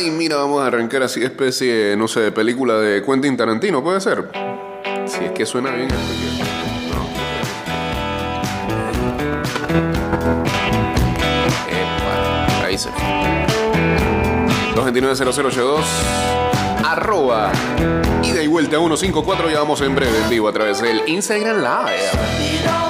Ay, mira, vamos a arrancar así especie, no sé, película de Quentin Tarantino, ¿puede ser? Si es que suena bien. Epa, ahí se fue. 229-0082 arroba ida y vuelta 154 ya vamos en breve en vivo a través del Instagram Live.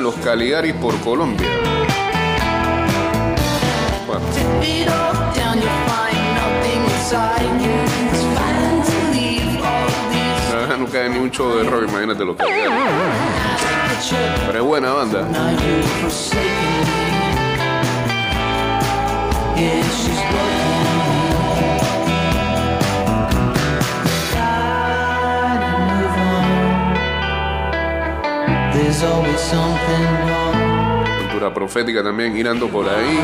Los Caligaris por Colombia. Ah, nunca ni un show de rock, imagínate lo que Pero es buena banda. Cultura profética también girando por ahí.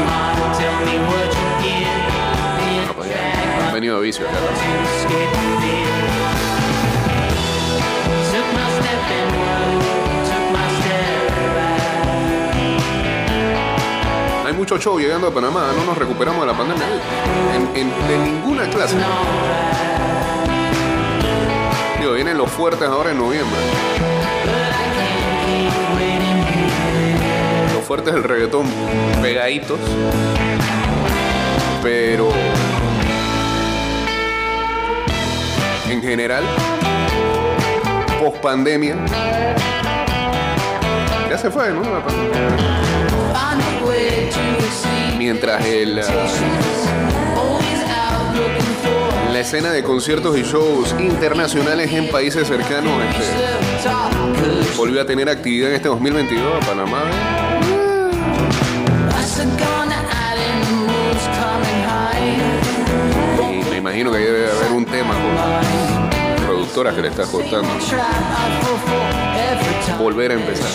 No, han venido vicio acá. Hay mucho show llegando a Panamá, no nos recuperamos de la pandemia de ninguna clase. Digo, vienen los fuertes ahora en noviembre. Fuertes del reggaetón pegaditos. Pero en general, post pandemia, ya se fue, ¿no? Mientras el, ah, la escena de conciertos y shows internacionales en países cercanos este, volvió a tener actividad en este 2022 a Panamá. Imagino que debe haber un tema con productoras que le está costando volver a empezar.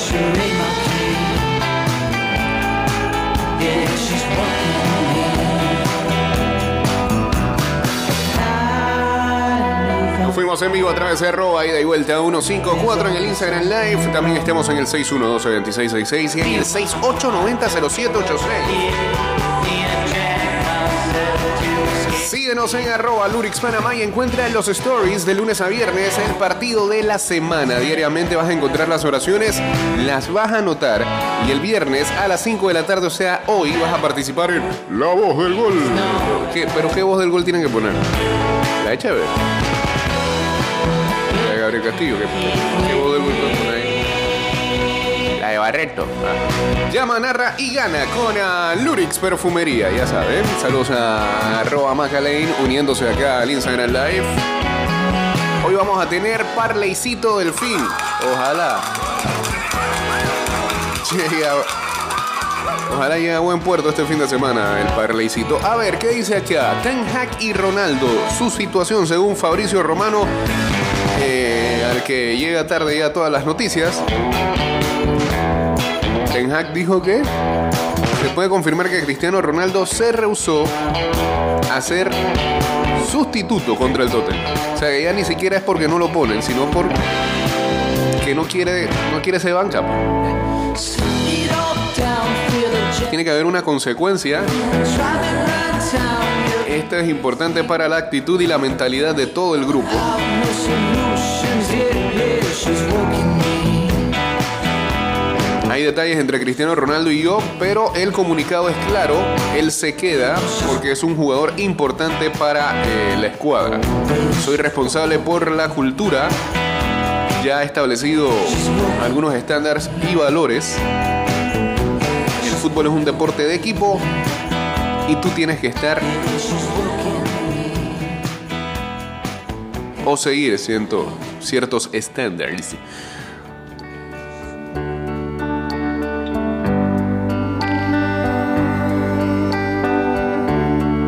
Nos fuimos en vivo a través de arroba ida y vuelta 154 en el Instagram Live. También estamos en el 612-2666 y en el 6890-0786. Síguenos en arroba Lurix Panamá y encuentra en los stories de lunes a viernes el partido de la semana. Diariamente vas a encontrar las oraciones, las vas a anotar y el viernes a las 5 de la tarde, o sea, hoy vas a participar en La Voz del Gol. ¿Qué- ¿Pero qué voz del gol tienen que poner? La de Chévere. La de Gabriel Castillo. ¿Qué, qué voz del gol Barreto. Ah. Llama, narra y gana con a Lurix Perfumería, ya saben. Saludos a arroba Macalane uniéndose acá al Instagram Live. Hoy vamos a tener Parleycito del fin. Ojalá. Ojalá llegue a buen puerto este fin de semana el Parleycito. A ver, ¿qué dice acá? Ten Hag y Ronaldo. Su situación, según Fabricio Romano, eh, al que llega tarde ya todas las noticias. Ten dijo que se puede confirmar que Cristiano Ronaldo se rehusó a ser sustituto contra el Tottenham. O sea, que ya ni siquiera es porque no lo ponen, sino porque no quiere, no quiere ser banca. Tiene que haber una consecuencia. Esto es importante para la actitud y la mentalidad de todo el grupo. Hay detalles entre Cristiano Ronaldo y yo, pero el comunicado es claro, él se queda porque es un jugador importante para eh, la escuadra. Soy responsable por la cultura, ya ha establecido algunos estándares y valores. El fútbol es un deporte de equipo y tú tienes que estar o seguir siendo ciertos estándares.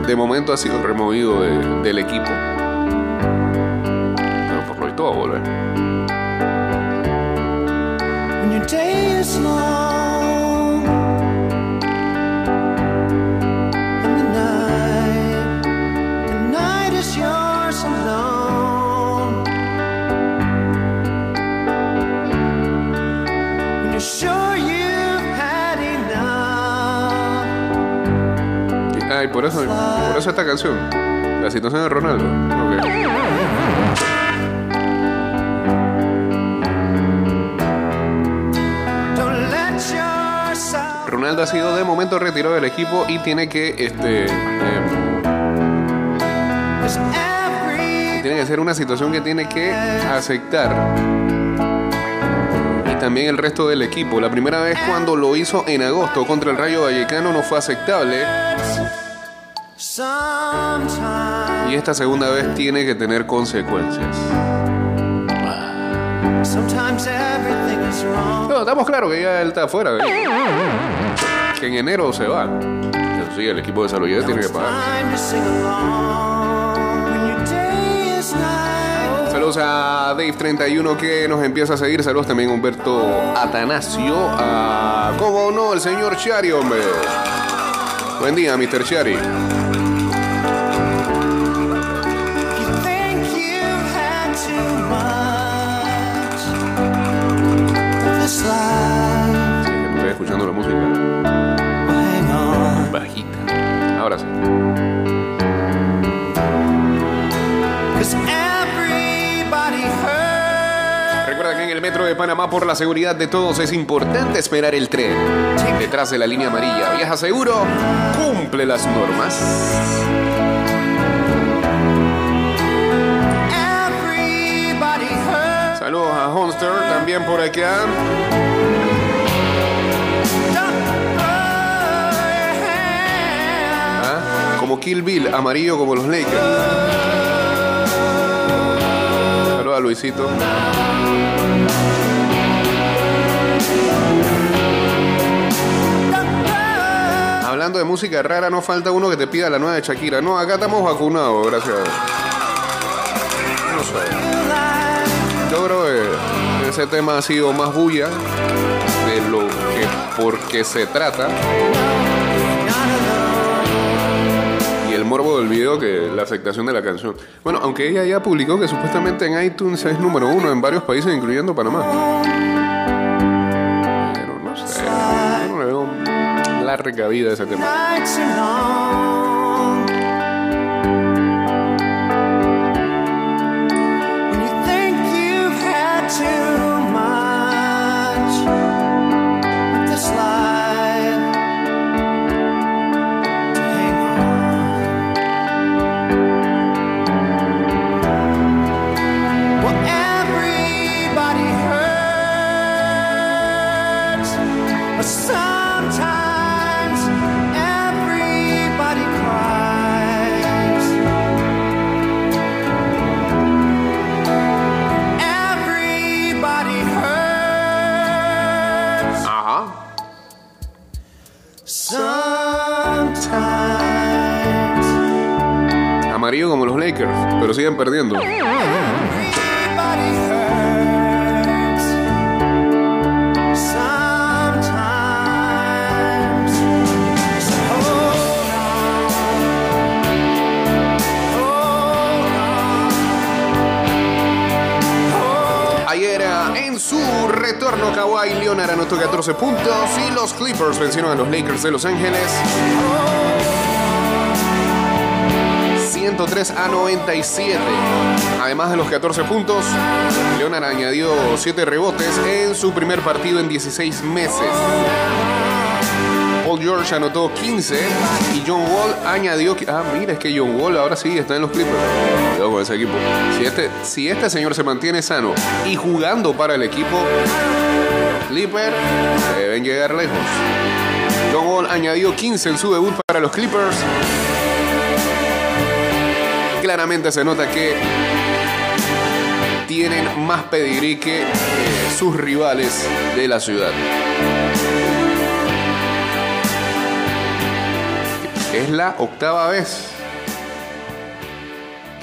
De momento ha sido removido de- del equipo. Pero por lo visto va a volver. Por eso, esta canción. La situación de Ronaldo. Ronaldo ha sido de momento retirado del equipo y tiene que este every tiene que ser una situación que tiene que aceptar. Y también el resto del equipo. La primera vez cuando lo hizo en agosto contra el Rayo Vallecano no fue aceptable. Y esta segunda vez tiene que tener consecuencias. sometimes everything is wrong. No, estamos claros que ya él está afuera. ¿eh? Que en enero se va. Eso sí, el equipo de Salud tiene que pagar. Saludos a Dave31 que nos empieza a seguir. Saludos también a Humberto Atanasio. A, ¿Cómo no? El señor Chari, hombre. Buen día, Mr. Chari. Escuchando la música bajita. Ahora sí. Recuerda que en el metro de Panamá, por la seguridad de todos, es importante esperar el tren. Detrás de la línea amarilla. Viaja seguro, cumple las normas. Saludos a Honster también por acá. Como Kill Bill, amarillo como los Lakers. Saludos a Luisito. Hablando de música rara, no falta uno que te pida la nueva de Shakira. No, acá estamos vacunados, gracias. No sé. Yo creo que ese tema ha sido más bulla de lo que porque se trata morbo del video que la aceptación de la canción. Bueno, aunque ella ya publicó que supuestamente en iTunes es número uno en varios países, incluyendo Panamá. Pero no sé, no le veo larga vida a ese tema. En su retorno Kawhi Leonard anotó 14 puntos y los Clippers vencieron a los Lakers de Los Ángeles 103 a 97. Además de los 14 puntos, Leonard añadió 7 rebotes en su primer partido en 16 meses. Paul George anotó 15 y John Wall añadió... Ah, mira, es que John Wall ahora sí está en los Clippers. Cuidado con ese equipo. Si este, si este señor se mantiene sano y jugando para el equipo, Clippers deben llegar lejos. John Wall añadió 15 en su debut para los Clippers. Claramente se nota que tienen más pedigrí que eh, sus rivales de la ciudad. Es la octava vez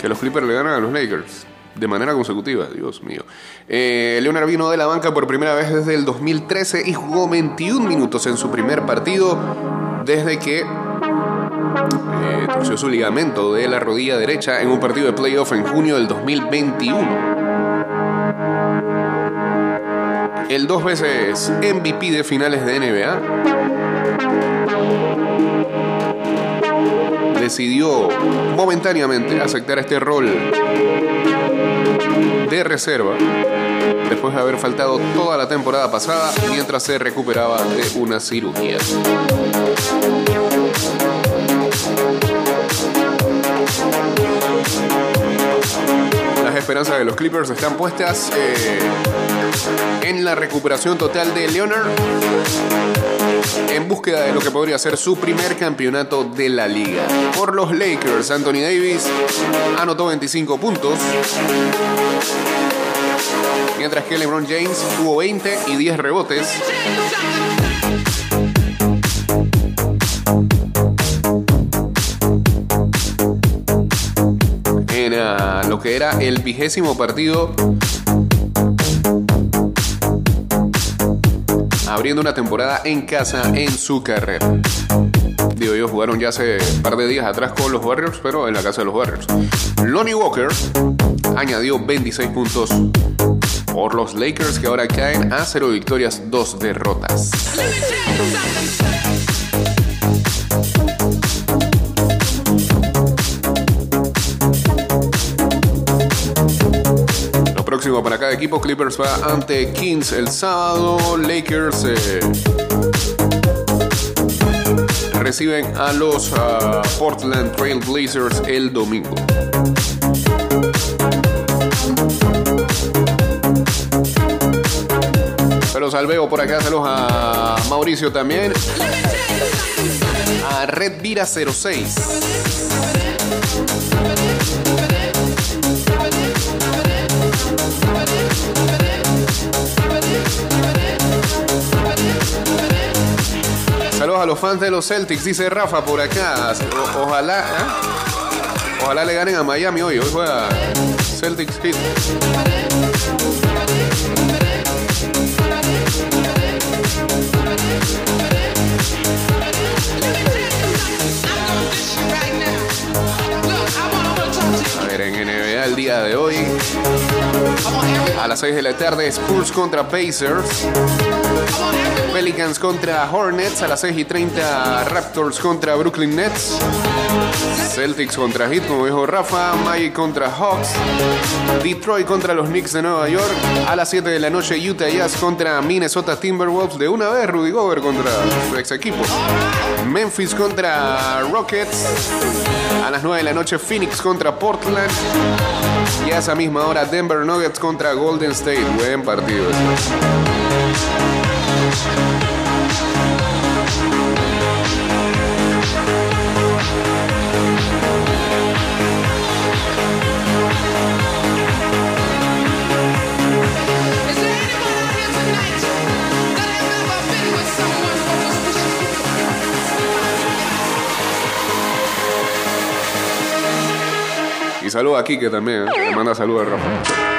que los Clippers le ganan a los Lakers. De manera consecutiva, Dios mío. Eh, Leonard vino de la banca por primera vez desde el 2013 y jugó 21 minutos en su primer partido desde que torció su ligamento de la rodilla derecha en un partido de playoff en junio del 2021. El dos veces MVP de finales de NBA decidió momentáneamente aceptar este rol de reserva después de haber faltado toda la temporada pasada mientras se recuperaba de una cirugía. Esperanzas de los Clippers están puestas eh, en la recuperación total de Leonard en búsqueda de lo que podría ser su primer campeonato de la liga. Por los Lakers, Anthony Davis anotó 25 puntos, mientras que LeBron James tuvo 20 y 10 rebotes. En ah, lo que era el vigésimo partido abriendo una temporada en casa en su carrera. Digo, ellos jugaron ya hace un par de días atrás con los Warriors, pero en la casa de los Warriors. Lonnie Walker añadió 26 puntos por los Lakers que ahora caen a 0 victorias, 2 derrotas. Próximo para cada equipo, Clippers va ante Kings el sábado, Lakers eh, reciben a los ah, Portland Trail Blazers el domingo. Al Bebo por acá, saludos a Mauricio también. A Red Vira 06. Saludos a los fans de los Celtics, dice Rafa por acá. Ojalá, ¿eh? ojalá le ganen a Miami hoy. Hoy juega Celtics. A ver, en NBA el día de hoy, a las 6 de la tarde, Spurs contra Pacers. Pelicans contra Hornets a las 6 y 30 Raptors contra Brooklyn Nets. Celtics contra Heat, como dijo Rafa. Magic contra Hawks. Detroit contra los Knicks de Nueva York. A las 7 de la noche Utah Jazz contra Minnesota Timberwolves. De una vez Rudy Gobert contra su ex equipo. Memphis contra Rockets. A las 9 de la noche Phoenix contra Portland. Y a esa misma hora Denver Nuggets contra Golden State. Buen partido. Y saluda a Kike también, ¿eh? le manda saludos a Rafa.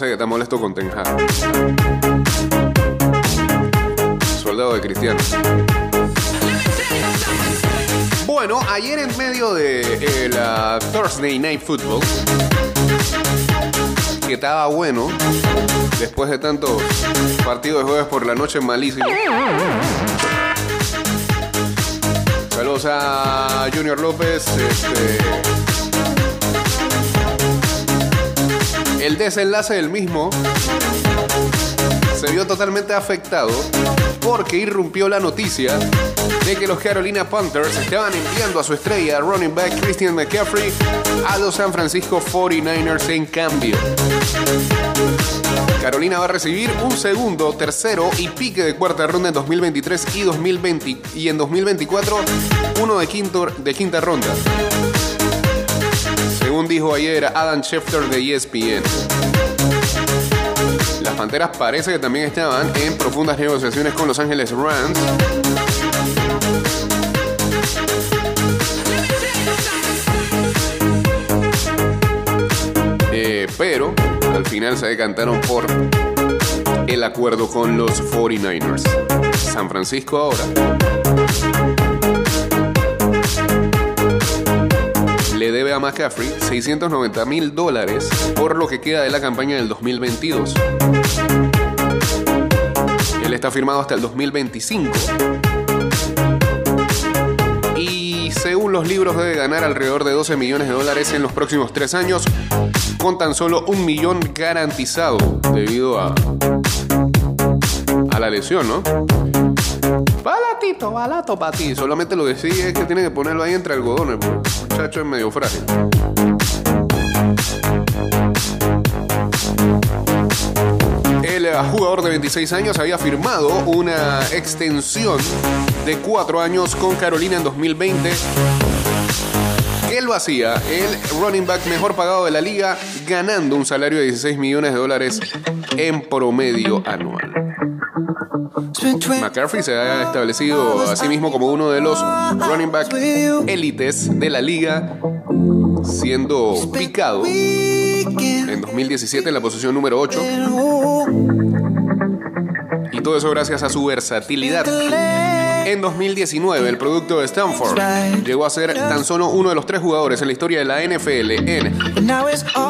Que está molesto con Ten Bueno, ayer en medio de eh, la Thursday Night Football, que estaba bueno, después de tantos partidos de jueves por la noche malísimos. Saludos a Junior López. este, el desenlace del mismo se vio totalmente afectado porque irrumpió la noticia de que los Carolina Panthers estaban enviando a su estrella, running back Christian McCaffrey, a los San Francisco 49ers en cambio. Carolina va a recibir un segundo, tercero y pique de cuarta ronda en 2023 y 2020 y en 2024 uno de, quinto, de quinta ronda. Según dijo ayer Adam Schefter de ESPN. Las Panteras parece que también estaban en profundas negociaciones con Los Ángeles Rams. Eh, pero al final se decantaron por el acuerdo con los 49ers. San Francisco ahora debe a McCaffrey 690 mil dólares por lo que queda de la campaña del 2022. Él está firmado hasta el 2025. Y según los libros debe ganar alrededor de 12 millones de dólares en los próximos tres años, con tan solo un millón garantizado debido a, a la lesión, ¿no? Balato. Solamente lo que sí es que tiene que ponerlo ahí entre algodones, porque muchacho es medio frágil. El jugador de 26 años había firmado una extensión de 4 años con Carolina en 2020. Él lo hacía, el running back mejor pagado de la liga, ganando un salario de 16 millones de dólares en promedio anual. McCaffrey se ha establecido a sí mismo como uno de los running back élites de la liga, siendo picado en 2017 en la posición número 8. Y todo eso gracias a su versatilidad. En 2019, el producto de Stanford llegó a ser tan solo uno de los tres jugadores en la historia de la NFL en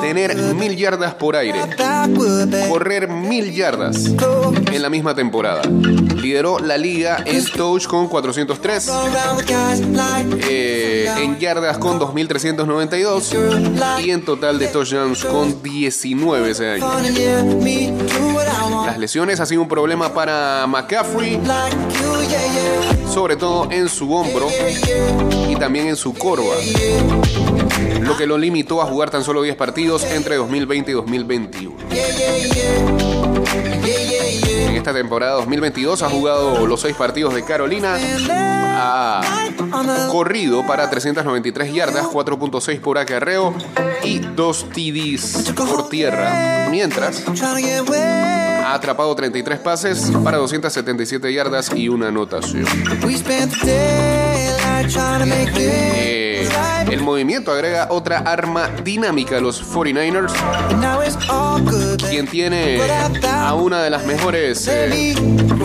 tener mil yardas por aire, correr mil yardas en la misma temporada. Lideró la liga en touch con 403, eh, en yardas con 2.392 y en total de touchdowns con 19 ese año. Las lesiones han sido un problema para McCaffrey, sobre todo en su hombro y también en su corva, lo que lo limitó a jugar tan solo 10 partidos entre 2020 y 2021. En esta temporada 2022 ha jugado los 6 partidos de Carolina, ha corrido para 393 yardas, 4.6 por acarreo y 2 TDs por tierra, mientras ha atrapado 33 pases para 277 yardas y una anotación. Eh, el movimiento agrega otra arma dinámica a los 49ers, quien tiene a una de las mejores eh,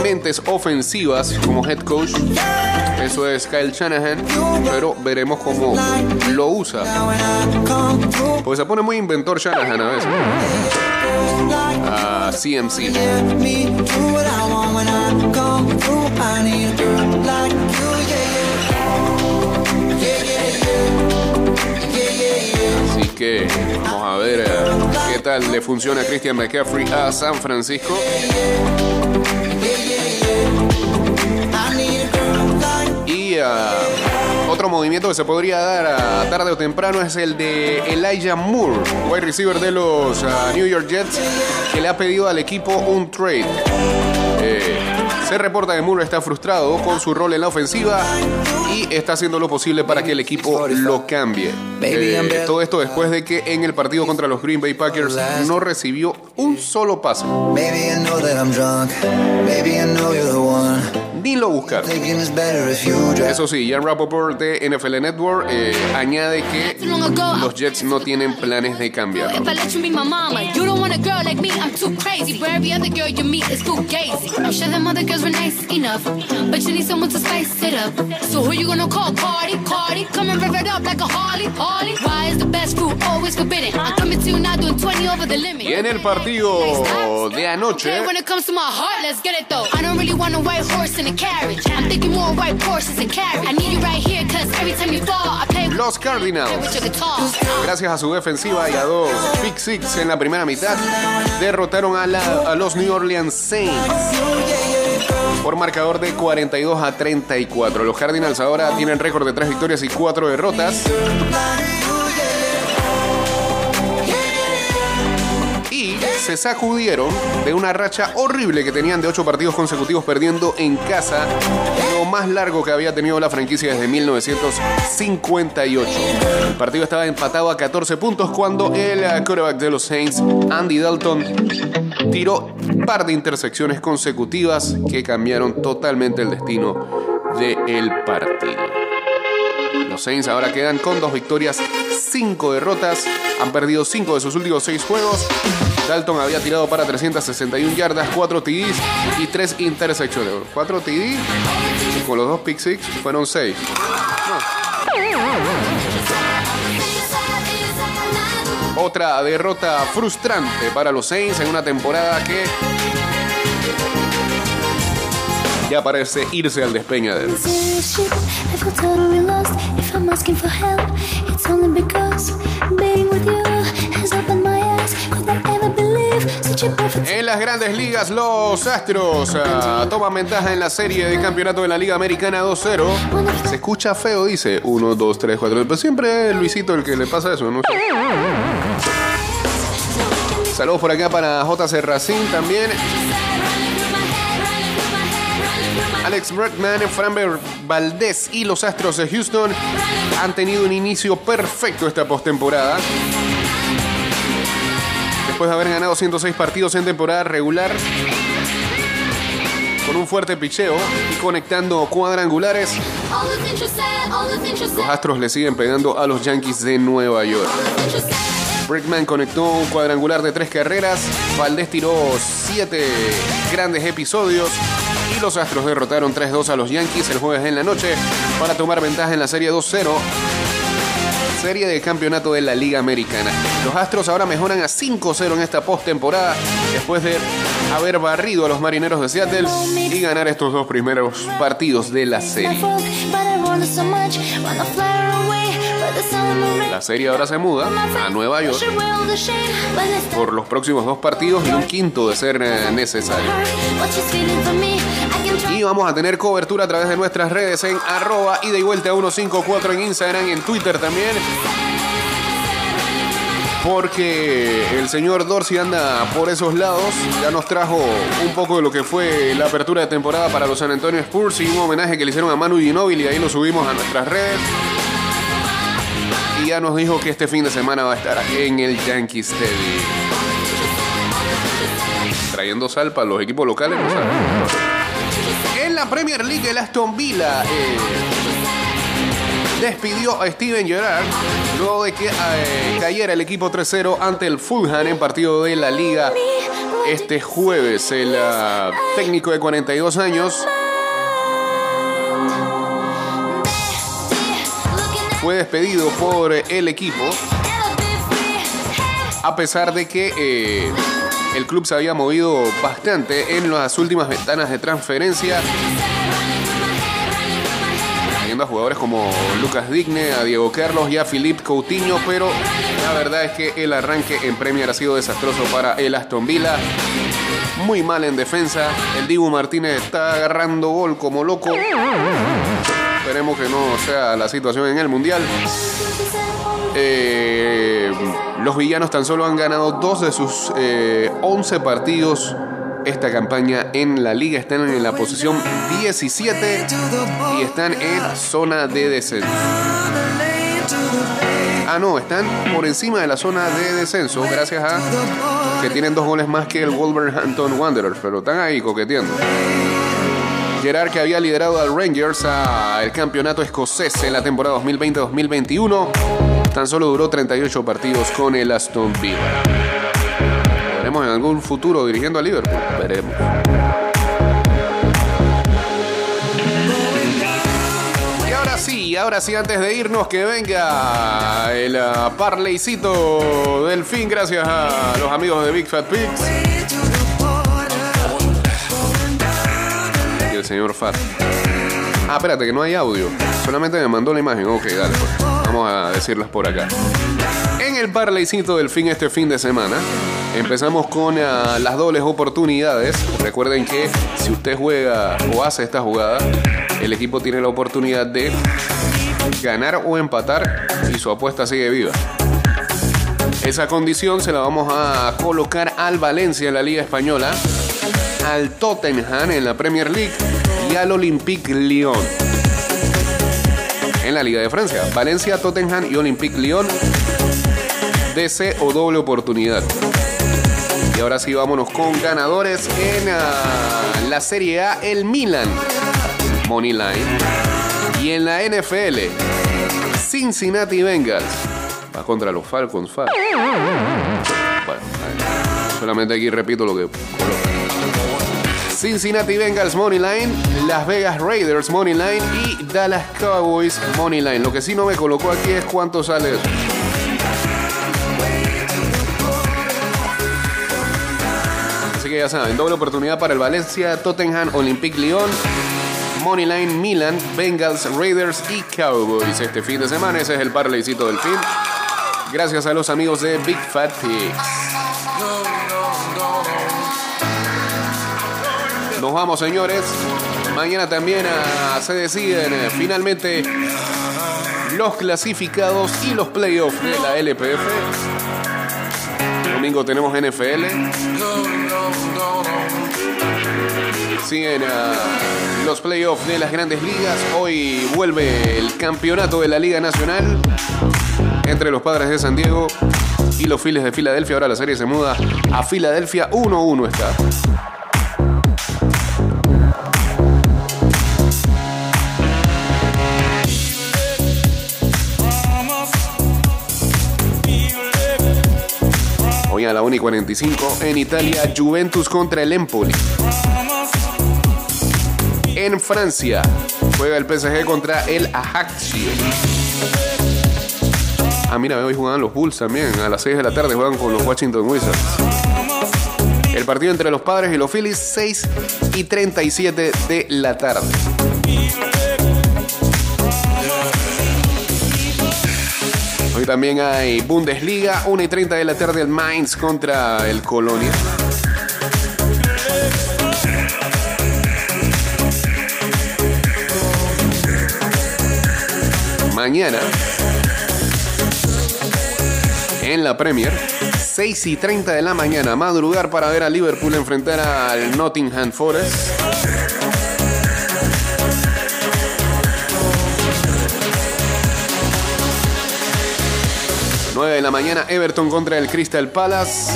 mentes ofensivas como head coach. Eso es Kyle Shanahan, pero veremos cómo lo usa. Pues se pone muy inventor Shanahan a veces. A CMC. Así que vamos a ver eh, qué tal le funciona a Christian McCaffrey a San Francisco. Otro movimiento que se podría dar a tarde o temprano es el de Elijah Moore, wide receiver de los ah, New York Jets, que le ha pedido al equipo un trade. Eh, se reporta que Moore está frustrado con su rol en la ofensiva y está haciendo lo posible para que el equipo lo cambie. Eh, todo esto después de que en el partido contra los Green Bay Packers no recibió un solo pase, Ni lo buscaron. Eso sí, Jan Rappaport de NFL Network eh, añade que los Jets no tienen planes de cambiarlo. If I let you be my mama, you don't want a girl like me. I'm too crazy. But every other girl you meet is too gazy. I'm sure them other girls were nice enough, but you need someone to spice it up. So who you gonna call? Cardi, Cardi, come and rev it up like a Harley, Harley. Why is the best fruit always forbidden? I'm coming to you now doing 20 over the limit. Y en el partido de anoche, Los Cardinals, gracias a su defensiva y a dos pick six en la primera mitad, derrotaron a, la- a los New Orleans Saints por marcador de 42 a 34. Los Cardinals ahora tienen récord de 3 victorias y 4 derrotas. Se sacudieron de una racha horrible que tenían de 8 partidos consecutivos perdiendo en casa, lo más largo que había tenido la franquicia desde 1958. El partido estaba empatado a 14 puntos cuando el eh, quarterback de los Saints, Andy Dalton, tiró un par de intersecciones consecutivas que cambiaron totalmente el destino del partido. Los Saints ahora quedan con dos victorias, cinco derrotas, han perdido cinco de sus últimos seis juegos. Dalton había tirado para 361 yardas, 4 TDs y 3 intercepciones. 4 TD con los dos pick six fueron 6. Otra derrota frustrante para los Saints en una temporada que ya parece irse al despeñadero. En las grandes ligas, los Astros ah, toman ventaja en la serie de campeonato de la Liga Americana 2-0. Se escucha feo, dice 1, 2, 3, 4. Pero siempre es Luisito el que le pasa eso, ¿no? Saludos por acá para JC Racing también. Alex Bregman, Framber Valdez y los Astros de Houston han tenido un inicio perfecto esta postemporada. Después de haber ganado 106 partidos en temporada regular, con un fuerte picheo y conectando cuadrangulares, los Astros le siguen pegando a los Yankees de Nueva York. Brickman conectó un cuadrangular de tres carreras, Valdés tiró siete grandes episodios y los Astros derrotaron 3-2 a los Yankees el jueves en la noche para tomar ventaja en la serie 2-0 serie de campeonato de la Liga Americana. Los Astros ahora mejoran a 5-0 en esta postemporada después de haber barrido a los Marineros de Seattle y ganar estos dos primeros partidos de la serie. La serie ahora se muda a Nueva York por los próximos dos partidos y un quinto de ser eh, necesario. Y vamos a tener cobertura a través de nuestras redes en arroba ida y vuelta 154 en Instagram, en Twitter también. Porque el señor Dorsey anda por esos lados. Ya nos trajo un poco de lo que fue la apertura de temporada para los San Antonio Spurs y un homenaje que le hicieron a Manu Ginóbili ahí lo subimos a nuestras redes. Y ya nos dijo que este fin de semana va a estar en el Yankee Stadium. Trayendo sal para los equipos locales, ¿no? En la Premier League, el Aston Villa eh, despidió a Steven Gerrard luego de que eh, cayera el equipo 3-0 ante el Fulham en partido de la Liga este jueves. El ah, técnico de 42 años fue despedido por el equipo a pesar de que eh, el club se había movido bastante en las últimas ventanas de transferencia, a jugadores como Lucas Digne, a Diego Carlos y a Philippe Coutinho, pero la verdad es que el arranque en Premier ha sido desastroso para el Aston Villa. Muy mal en defensa, el Dibu Martínez está agarrando gol como loco. Esperemos que no sea la situación en el Mundial. Eh, los villanos tan solo han ganado dos de sus eh, 11 partidos esta campaña en la liga. Están en la posición 17 y están en zona de descenso. Ah, no, están por encima de la zona de descenso gracias a que tienen dos goles más que el Wolverhampton Wanderers, pero están ahí coqueteando. Gerard que había liderado al Rangers al campeonato escocés en la temporada 2020-2021, tan solo duró 38 partidos con el Aston Villa. Veremos en algún futuro dirigiendo a Liverpool. Veremos. Y ahora sí, ahora sí, antes de irnos, que venga el ah, parleycito del fin, gracias a los amigos de Big Fat Pigs. Y el señor Fat. Ah, espérate, que no hay audio. Solamente me mandó la imagen. Ok, dale, pues. Vamos a decirlas por acá. En el parleycito del fin este fin de semana, empezamos con ah, las dobles oportunidades. Recuerden que si usted juega o hace esta jugada, el equipo tiene la oportunidad de ganar o empatar y su apuesta sigue viva. Esa condición se la vamos a colocar al Valencia en la Liga Española, al Tottenham en la Premier League y al Olympique Lyon en la Liga de Francia. Valencia, Tottenham y Olympique Lyon. DC o doble oportunidad. Y ahora sí vámonos con ganadores en ah, la Serie A, el Milan. Money Line. Y en la NFL, Cincinnati Bengals. Va contra los Falcons, Fal. Bueno, solamente aquí repito lo que. Cincinnati Bengals Money Line, Las Vegas Raiders Money Line y Dallas Cowboys Money Line. Lo que sí no me colocó aquí es cuánto sale. Ya saben, doble oportunidad para el Valencia, Tottenham, Olympique Lyon, Moneyline, Milan, Bengals, Raiders y Cowboys este fin de semana. Ese es el parleycito del fin. Gracias a los amigos de Big Fat Pigs. Nos vamos, señores. Mañana también ah, se deciden eh, finalmente los clasificados y los playoffs de la LPF. Domingo tenemos NFL. Siguen ah, los playoffs de las grandes ligas. Hoy vuelve el campeonato de la Liga Nacional entre los padres de San Diego y los Phillies de Filadelfia. Ahora la serie se muda a Filadelfia. 1-1 está. Hoy a la 1 y 45 en Italia, Juventus contra el Empoli. En Francia, juega el PSG contra el Ajaccio. Ah, mira, hoy juegan los Bulls también. A las 6 de la tarde juegan con los Washington Wizards. El partido entre los padres y los Phillies, 6 y 37 de la tarde. Hoy también hay Bundesliga, 1 y 30 de la tarde el Mainz contra el Colonia. Mañana en la Premier, 6 y 30 de la mañana, madrugar para ver a Liverpool enfrentar al Nottingham Forest. 9 de la mañana, Everton contra el Crystal Palace.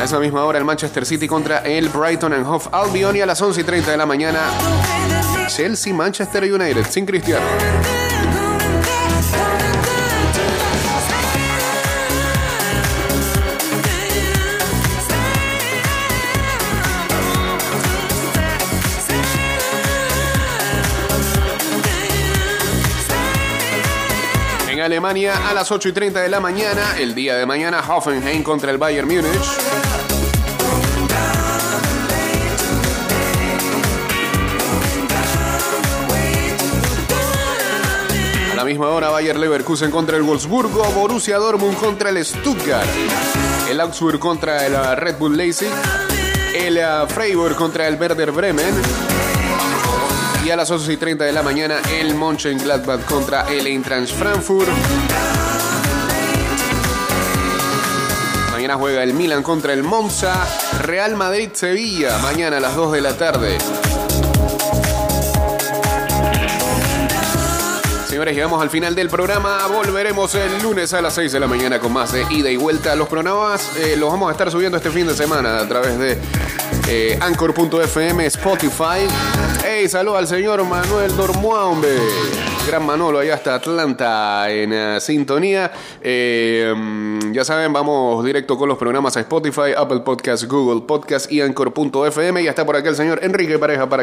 A esa misma hora, el Manchester City contra el Brighton and Hove Albion. Y a las 11 y 30 de la mañana, Chelsea Manchester United, sin Cristiano. En Alemania, a las 8 y 30 de la mañana, el día de mañana, Hoffenheim contra el Bayern Múnich. Misma hora, Bayer Leverkusen contra el Wolfsburgo, Borussia Dortmund contra el Stuttgart, el Augsburg contra el uh, Red Bull Leipzig, el uh, Freiburg contra el Werder Bremen y a las 11 y 30 de la mañana el Mönchengladbach contra el Eintracht Frankfurt. Mañana juega el Milan contra el Monza, Real Madrid Sevilla, mañana a las 2 de la tarde. Señores, llegamos al final del programa. Volveremos el lunes a las 6 de la mañana con más de ida y vuelta. Los programas eh, los vamos a estar subiendo este fin de semana a través de eh, Anchor.fm, Spotify. Hey, saludo al señor Manuel Dormuambe. Gran Manolo, allá hasta Atlanta en eh, sintonía. Eh, ya saben, vamos directo con los programas a Spotify, Apple Podcast, Google Podcast y Anchor.fm. Y está por acá el señor Enrique Pareja para